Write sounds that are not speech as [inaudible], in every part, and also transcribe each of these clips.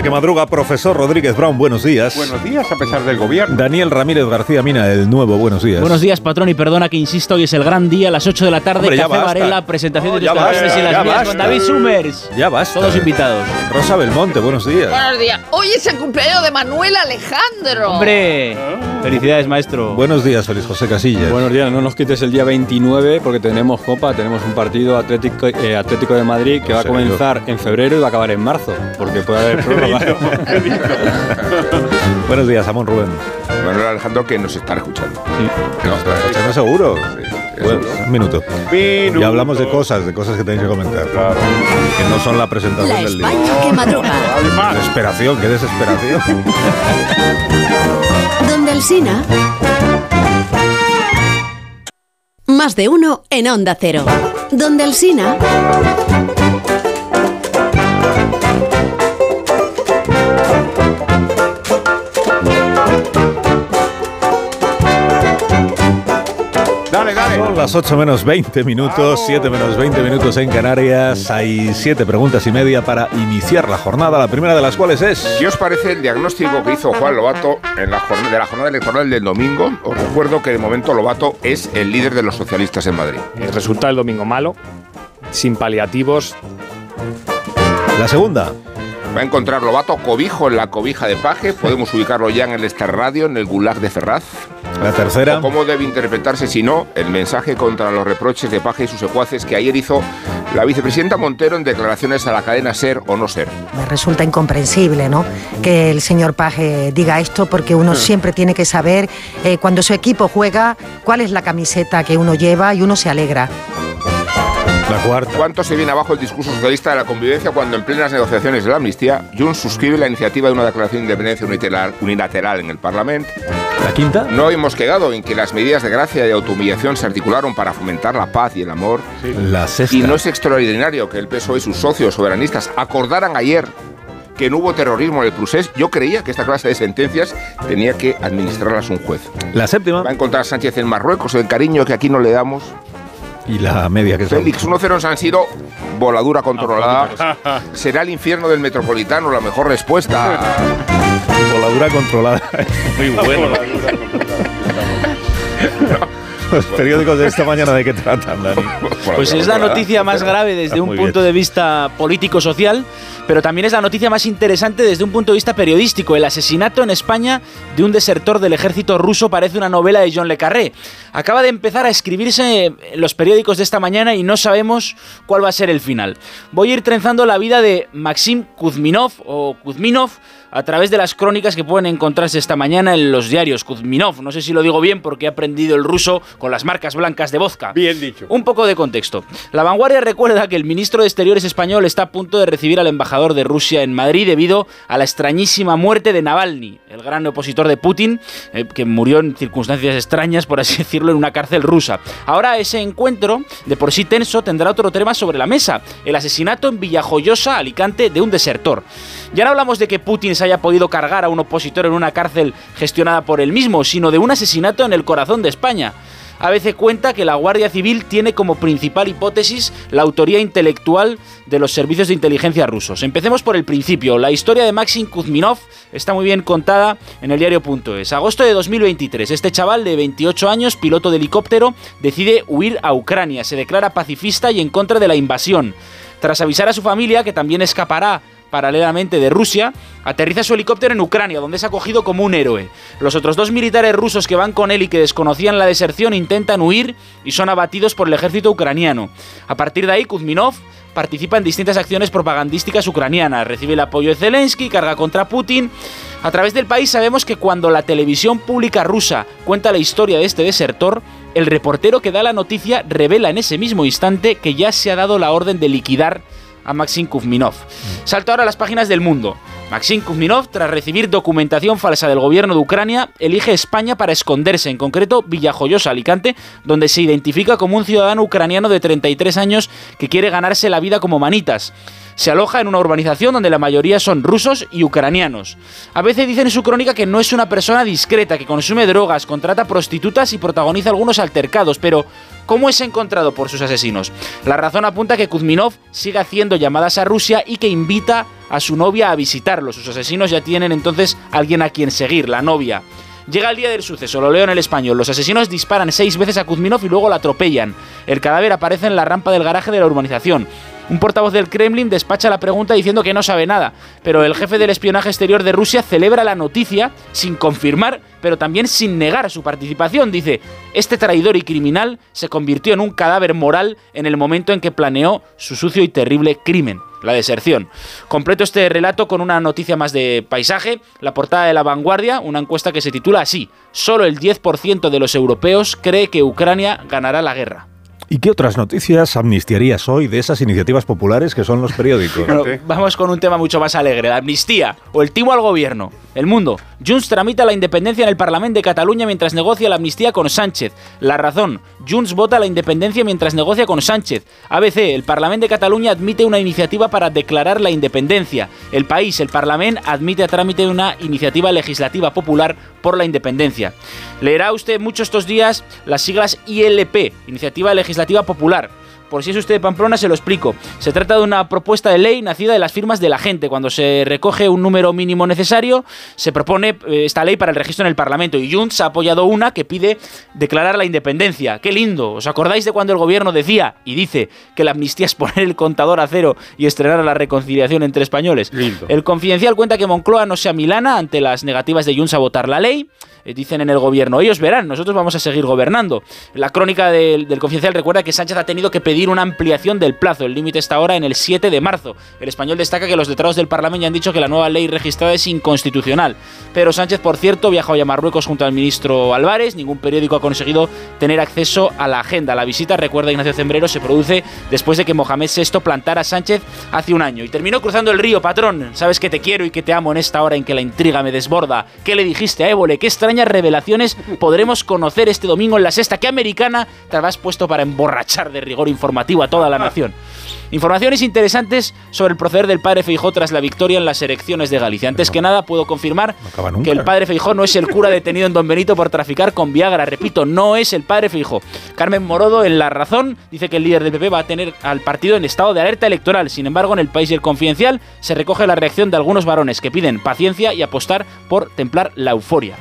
España que madruga, profesor Rodríguez Brown, buenos días. Buenos días, a pesar del gobierno. Daniel Ramírez García Mina, el nuevo, buenos días. Buenos días, patrón, y perdona que insisto, hoy es el gran día, a las 8 de la tarde, Hombre, Café basta. Varela, presentación No, de tus canciones y las mías con. David Summers. Ya basta. Todos invitados. Rosa Belmonte, buenos días. Buenos días. Hoy es el cumpleaños de Manuel Alejandro. Hombre, felicidades, maestro. Buenos días, Feliz José Casillas. Buenos días, no nos quites el día 29 porque tenemos Copa, tenemos un partido Atlético, eh, Atlético de Madrid que va a comenzar en febrero y va a acabar en marzo, porque puede haber [laughs] prórroga. [laughs] Buenos días, Amón Rubén. Manuel Alejandro que nos están escuchando. ¿Estás no seguro? Bueno, un minuto. Minuto. Ya hablamos de cosas, de cosas que tenéis que comentar. Que no son la presentación La del día. España que madruga. Desesperación, qué desesperación. [laughs] Donde el Sina. Más de uno en Onda Cero. Donde el Sina. Dale, dale. Son las 8 menos 20 minutos, 7 menos 20 minutos en Canarias. Hay 7 preguntas y media para iniciar la jornada, la primera de las cuales es... ¿Qué os parece el diagnóstico que hizo Juan Lobato en la jornada, de la jornada electoral del domingo? Os recuerdo que de momento Lobato es el líder de los socialistas en Madrid. El resultado del domingo malo, sin paliativos. La segunda. Va a encontrar Lobato cobijo en la cobija de Paje. Podemos [laughs] ubicarlo ya en el Star Radio, en el Gulag de Ferraz. La tercera. ¿O ¿Cómo debe interpretarse, si no, el mensaje contra los reproches de Paje y sus secuaces que ayer hizo la vicepresidenta Montero en declaraciones a la cadena Ser o No Ser? Me resulta incomprensible, ¿no? Que el señor Paje diga esto porque uno siempre tiene que saber eh, cuando su equipo juega cuál es la camiseta que uno lleva y uno se alegra. La cuarta. ¿Cuánto se viene abajo el discurso socialista de la convivencia cuando en plenas negociaciones de la amnistía, Junts suscribe la iniciativa de una declaración de independencia unilateral, unilateral en el Parlamento? La quinta. No hemos quedado en que las medidas de gracia y de autohumillación se articularon para fomentar la paz y el amor. La sexta. Y no es extraordinario que el PSOE y sus socios soberanistas acordaran ayer que no hubo terrorismo en el procés. Yo creía que esta clase de sentencias tenía que administrarlas un juez. La séptima. Va a encontrar Sánchez en Marruecos el cariño que aquí no le damos. Y la media que es Félix 1-0 en San Siro, voladura controlada. [laughs] ¿Será el infierno del metropolitano la mejor respuesta? [laughs] voladura controlada. Muy [laughs] bueno. Los periódicos de esta mañana de qué tratan, Dani. Pues es la noticia más grave desde un Muy punto de vista político-social, pero también es la noticia más interesante desde un punto de vista periodístico. El asesinato en España de un desertor del ejército ruso parece una novela de John Le Carré. Acaba de empezar a escribirse en los periódicos de esta mañana y no sabemos cuál va a ser el final. Voy a ir trenzando la vida de Maxim Kuzminov o Kuzminov a través de las crónicas que pueden encontrarse esta mañana en los diarios Kuzminov. No sé si lo digo bien porque he aprendido el ruso con las marcas blancas de vodka. Bien dicho. Un poco de contexto. La vanguardia recuerda que el ministro de Exteriores español está a punto de recibir al embajador de Rusia en Madrid debido a la extrañísima muerte de Navalny, el gran opositor de Putin, eh, que murió en circunstancias extrañas, por así [laughs] decirlo, en una cárcel rusa. Ahora ese encuentro, de por sí tenso, tendrá otro tema sobre la mesa, el asesinato en Villajoyosa, Alicante, de un desertor. Ya no hablamos de que Putin se haya podido cargar a un opositor en una cárcel gestionada por él mismo, sino de un asesinato en el corazón de España. ABC cuenta que la Guardia Civil tiene como principal hipótesis la autoría intelectual de los servicios de inteligencia rusos. Empecemos por el principio. La historia de Maxim Kuzminov está muy bien contada en el diario.es. Agosto de 2023. Este chaval de 28 años, piloto de helicóptero, decide huir a Ucrania. Se declara pacifista y en contra de la invasión. Tras avisar a su familia que también escapará paralelamente de Rusia, aterriza su helicóptero en Ucrania, donde es acogido como un héroe. Los otros dos militares rusos que van con él y que desconocían la deserción intentan huir y son abatidos por el ejército ucraniano. A partir de ahí, Kuzminov participa en distintas acciones propagandísticas ucranianas, recibe el apoyo de Zelensky, carga contra Putin. A través del país sabemos que cuando la televisión pública rusa cuenta la historia de este desertor, el reportero que da la noticia revela en ese mismo instante que ya se ha dado la orden de liquidar a Maxim Kuzminov. Salto ahora a las páginas del mundo. Maxim Kuzminov, tras recibir documentación falsa del gobierno de Ucrania, elige España para esconderse, en concreto Villajoyosa, Alicante, donde se identifica como un ciudadano ucraniano de 33 años que quiere ganarse la vida como manitas. Se aloja en una urbanización donde la mayoría son rusos y ucranianos. A veces dice en su crónica que no es una persona discreta, que consume drogas, contrata prostitutas y protagoniza algunos altercados, pero ¿cómo es encontrado por sus asesinos? La razón apunta que Kuzminov sigue haciendo llamadas a Rusia y que invita a su novia a visitarlo. Sus asesinos ya tienen entonces alguien a quien seguir, la novia. Llega el día del suceso, lo leo en el español. Los asesinos disparan seis veces a Kuzminov y luego la atropellan. El cadáver aparece en la rampa del garaje de la urbanización. Un portavoz del Kremlin despacha la pregunta diciendo que no sabe nada, pero el jefe del espionaje exterior de Rusia celebra la noticia sin confirmar, pero también sin negar su participación. Dice, este traidor y criminal se convirtió en un cadáver moral en el momento en que planeó su sucio y terrible crimen la deserción. Completo este relato con una noticia más de paisaje, la portada de La Vanguardia, una encuesta que se titula así, solo el 10% de los europeos cree que Ucrania ganará la guerra. ¿Y qué otras noticias amnistiarías hoy de esas iniciativas populares que son los periódicos? Bueno, vamos con un tema mucho más alegre, la amnistía o el timo al gobierno. El mundo. Junts tramita la independencia en el Parlamento de Cataluña mientras negocia la amnistía con Sánchez. La razón. Junts vota la independencia mientras negocia con Sánchez. ABC. El Parlamento de Cataluña admite una iniciativa para declarar la independencia. El país. El Parlamento admite a trámite una iniciativa legislativa popular por la independencia. Leerá usted mucho estos días las siglas ILP, Iniciativa Legislativa Popular. Por si es usted de Pamplona, se lo explico. Se trata de una propuesta de ley nacida de las firmas de la gente. Cuando se recoge un número mínimo necesario, se propone eh, esta ley para el registro en el Parlamento. Y Junts ha apoyado una que pide declarar la independencia. ¡Qué lindo! ¿Os acordáis de cuando el gobierno decía y dice que la amnistía es poner el contador a cero y estrenar la reconciliación entre españoles? Lindo. El confidencial cuenta que Moncloa no se amilana ante las negativas de Junts a votar la ley. Eh, dicen en el gobierno, ellos verán, nosotros vamos a seguir gobernando. La crónica del, del confidencial recuerda que Sánchez ha tenido que pedir una ampliación del plazo. El límite está ahora en el 7 de marzo. El español destaca que los letrados del Parlamento ya han dicho que la nueva ley registrada es inconstitucional. Pero Sánchez, por cierto, viaja hoy a Marruecos junto al ministro Álvarez. Ningún periódico ha conseguido tener acceso a la agenda. La visita, recuerda Ignacio Zembrero, se produce después de que Mohamed VI plantara a Sánchez hace un año. Y terminó cruzando el río, patrón. Sabes que te quiero y que te amo en esta hora en que la intriga me desborda. ¿Qué le dijiste a Évole? ¿Qué extrañas revelaciones podremos conocer este domingo en la sexta? ¿Qué americana te habrás puesto para emborrachar de rigor informativo a toda la nación? Informaciones interesantes sobre el proceder del padre Feijó tras la victoria en las elecciones de Galicia. Antes que nada, puedo confirmar que el padre Feijó no es el cura detenido en Don Benito por traficar con Viagra. Repito, no es el padre Feijó. Carmen Morodo, en La Razón, dice que el líder del PP va a tener al partido en estado de alerta electoral. Sin embargo, en el país y el confidencial se recoge la reacción de algunos varones que piden paciencia y apostar por templar la euforia.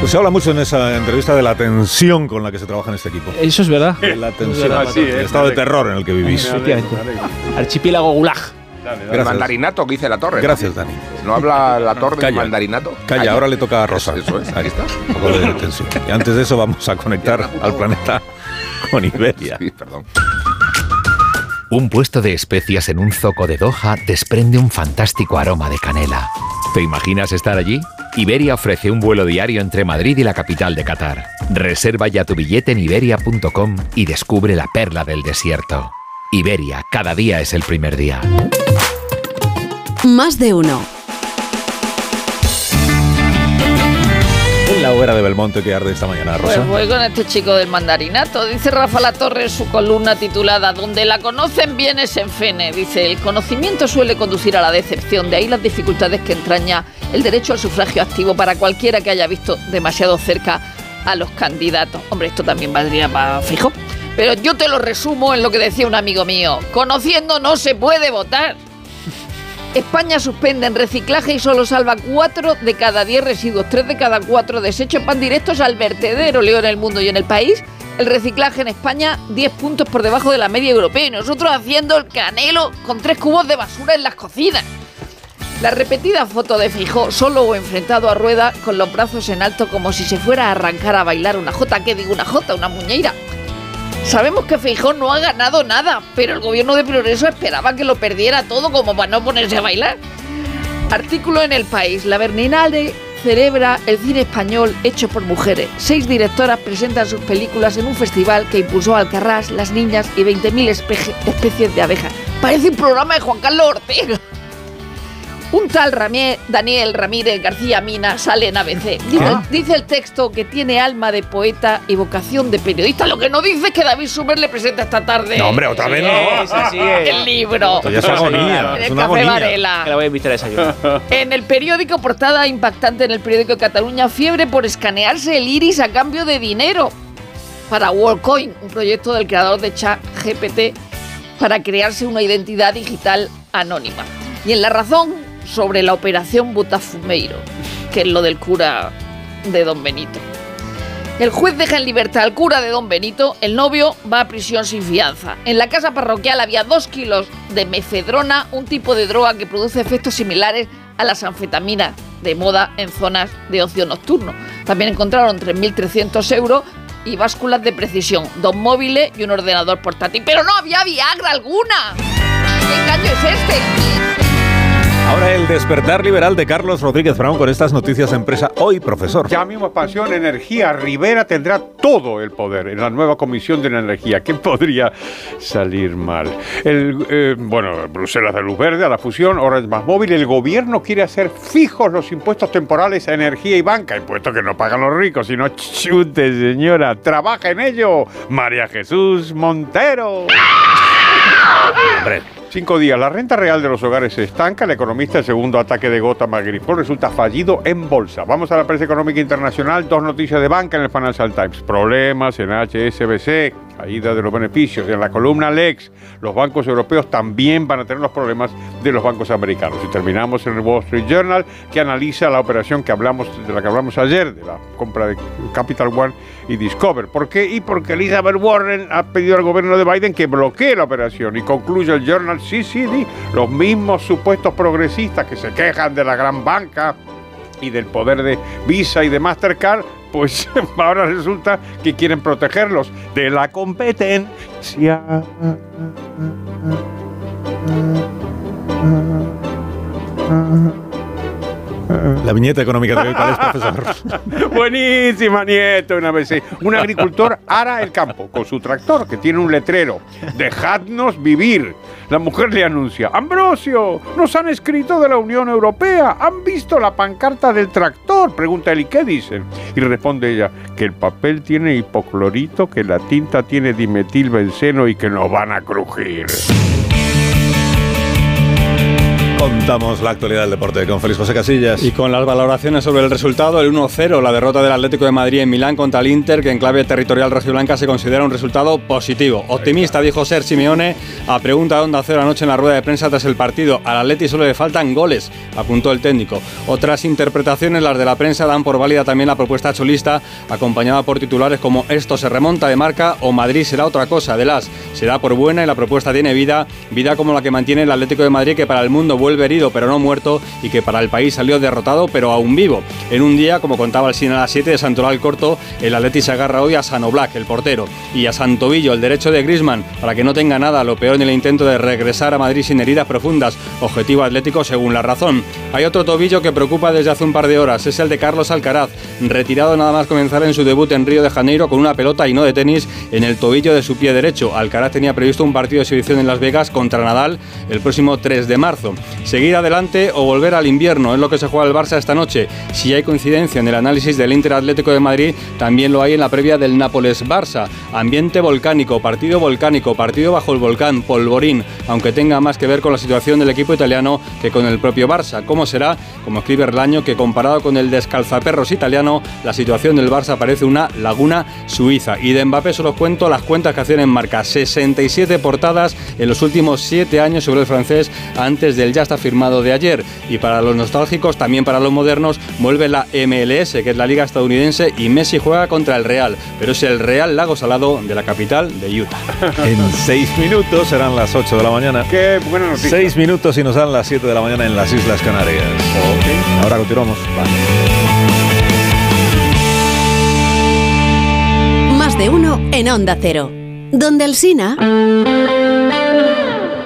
Pues se habla mucho en esa entrevista de la tensión con la que se trabaja en este equipo. Eso es verdad. De la tensión, verdad, sí, el eh, estado de terror en el que vivís. Efectivamente. Archipiélago Gulag. El Gracias. mandarinato que dice la torre. ¿no? Gracias, Dani. ¿No habla la torre del Calla. mandarinato? Calla, ahora le toca a Rosa. Eso es, ahí está. Un poco de tensión. Y antes de eso vamos a conectar al planeta [laughs] con Iberia. Sí, perdón. Un puesto de especias en un zoco de Doha desprende un fantástico aroma de canela. ¿Te imaginas estar allí? Iberia ofrece un vuelo diario entre Madrid y la capital de Qatar. Reserva ya tu billete en iberia.com y descubre la perla del desierto. Iberia, cada día es el primer día. Más de uno. En la hoguera de Belmonte que arde esta mañana, Rosa. Pues voy con este chico del mandarinato. Dice Rafa La Torre en su columna titulada Donde la conocen bien es en Fene. Dice, el conocimiento suele conducir a la decepción. De ahí las dificultades que entraña el derecho al sufragio activo para cualquiera que haya visto demasiado cerca a los candidatos. Hombre, esto también valdría para fijo. Pero yo te lo resumo en lo que decía un amigo mío. Conociendo no se puede votar. España suspende en reciclaje y solo salva 4 de cada 10 residuos, 3 de cada 4 desechos van directos al vertedero, leo en el mundo y en el país. El reciclaje en España 10 puntos por debajo de la media europea y nosotros haciendo el canelo con 3 cubos de basura en las cocinas. La repetida foto de Fijó solo o enfrentado a rueda con los brazos en alto como si se fuera a arrancar a bailar una jota, ¿qué digo una jota? Una muñeira. Sabemos que Feijón no ha ganado nada, pero el gobierno de Progreso esperaba que lo perdiera todo como para no ponerse a bailar. Artículo en El País. La Berninale celebra el cine español hecho por mujeres. Seis directoras presentan sus películas en un festival que impulsó Alcarrás, Las Niñas y 20.000 espe- especies de abejas. Parece un programa de Juan Carlos Ortega. Un tal Ramie- Daniel Ramírez García Mina sale en ABC. Dice, Ah. dice el texto que tiene alma de poeta y vocación de periodista. Lo que no dice es que David Sumer le presenta esta tarde. No, hombre, otra vez no. Es así, es. El libro. Esto ya es agonía, El es una Café agonía. Varela. Que la voy a invitar a desayunar. [laughs] En el periódico, portada impactante en el periódico de Cataluña, fiebre por escanearse el iris a cambio de dinero para WorldCoin, un proyecto del creador de ChatGPT para crearse una identidad digital anónima. Y en La Razón, sobre la operación Botafumeiro, que es lo del cura de Don Benito. El juez deja en libertad al cura de Don Benito, el novio va a prisión sin fianza. En la casa parroquial había dos kilos de mefedrona, un tipo de droga que produce efectos similares a las anfetaminas de moda en zonas de ocio nocturno. También encontraron 3.300 euros y básculas de precisión, dos móviles y un ordenador portátil. ¡Pero no había Viagra alguna! ¿Qué engaño es este? Ahora el despertar liberal de Carlos Rodríguez Brown con estas noticias empresa hoy, profesor. Ya mismo expansión energía. Rivera tendrá todo el poder en la nueva comisión de la energía. ¿Qué podría salir mal? El, eh, bueno, Bruselas de luz verde a la fusión, Orange más móvil. El gobierno quiere hacer fijos los impuestos temporales a energía y banca. Impuestos que no pagan los ricos, sino chute, señora. Trabaja en ello. María Jesús Montero. Hombre, Cinco días. La renta real de los hogares se estanca. El economista, el segundo ataque de gota Magrifol, resulta fallido en bolsa. Vamos a la prensa económica internacional. Dos noticias de banca en el Financial Times. Problemas en HSBC. Caída de los beneficios. En la columna Lex, los bancos europeos también van a tener los problemas de los bancos americanos. Y terminamos en el Wall Street Journal, que analiza la operación que hablamos, de la que hablamos ayer, de la compra de Capital One y Discover. ¿Por qué? Y porque Elizabeth Warren ha pedido al gobierno de Biden que bloquee la operación. Y concluye el Journal, sí, sí, sí, los mismos supuestos progresistas que se quejan de la gran banca y del poder de Visa y de Mastercard, pues [laughs] ahora resulta que quieren protegerlos de la competencia. La viñeta económica de hoy, ¿cuál es? [laughs] Buenísima, nieto, una vez. Un agricultor ara el campo con su tractor que tiene un letrero. Dejadnos vivir. La mujer le anuncia, Ambrosio, nos han escrito de la Unión Europea. ¿Han visto la pancarta del tractor? Pregunta él, ¿y qué dicen? Y responde ella, que el papel tiene hipoclorito, que la tinta tiene dimetilbenceno y que nos van a crujir. Contamos la actualidad del deporte con Félix José Casillas. Y con las valoraciones sobre el resultado, el 1-0, la derrota del Atlético de Madrid en Milán contra el Inter, que en clave territorial rojiblanca se considera un resultado positivo. Optimista, dijo Ser Simeone a pregunta de Onda Cero anoche en la rueda de prensa tras el partido. Al Atleti solo le faltan goles, apuntó el técnico. Otras interpretaciones, las de la prensa, dan por válida también la propuesta cholista, acompañada por titulares como Esto se remonta de marca o Madrid será otra cosa. De las será por buena y la propuesta tiene vida, vida como la que mantiene el Atlético de Madrid, que para el mundo vuelve herido pero no muerto y que para el país salió derrotado pero aún vivo. En un día, como contaba el cine a las 7 de Santoral Corto, el Atleti se agarra hoy a Sano Black, el portero, y a Santovillo, el derecho de Grisman, para que no tenga nada, lo peor en el intento de regresar a Madrid sin heridas profundas. Objetivo atlético según la razón. Hay otro tobillo que preocupa desde hace un par de horas, es el de Carlos Alcaraz, retirado nada más comenzar en su debut en Río de Janeiro con una pelota y no de tenis en el tobillo de su pie derecho. Alcaraz tenía previsto un partido de exhibición en Las Vegas contra Nadal el próximo 3 de marzo. Seguir adelante o volver al invierno es lo que se juega el Barça esta noche. Si hay coincidencia en el análisis del Inter Atlético de Madrid, también lo hay en la previa del Nápoles-Barça. Ambiente volcánico, partido volcánico, partido bajo el volcán, polvorín, aunque tenga más que ver con la situación del equipo italiano que con el propio Barça. ¿Cómo será? Como escribe Erlaño, que comparado con el descalzaperros italiano, la situación del Barça parece una laguna suiza. Y de Mbappé solo os cuento las cuentas que hacían en marca. 67 portadas en los últimos 7 años sobre el francés antes del ya está firmado de ayer. Y para los nostálgicos, también para los modernos, vuelve la MLS, que es la liga estadounidense, y Messi juega contra el Real. Pero es el Real Lago Salado de la capital de Utah. [laughs] En 6 minutos serán las 8 de la mañana. Qué buena noticia. 6 minutos y nos dan las 7 de la mañana en las Islas Canarias. Ahora continuamos. Más de uno en Onda Cero. Donde el Sina.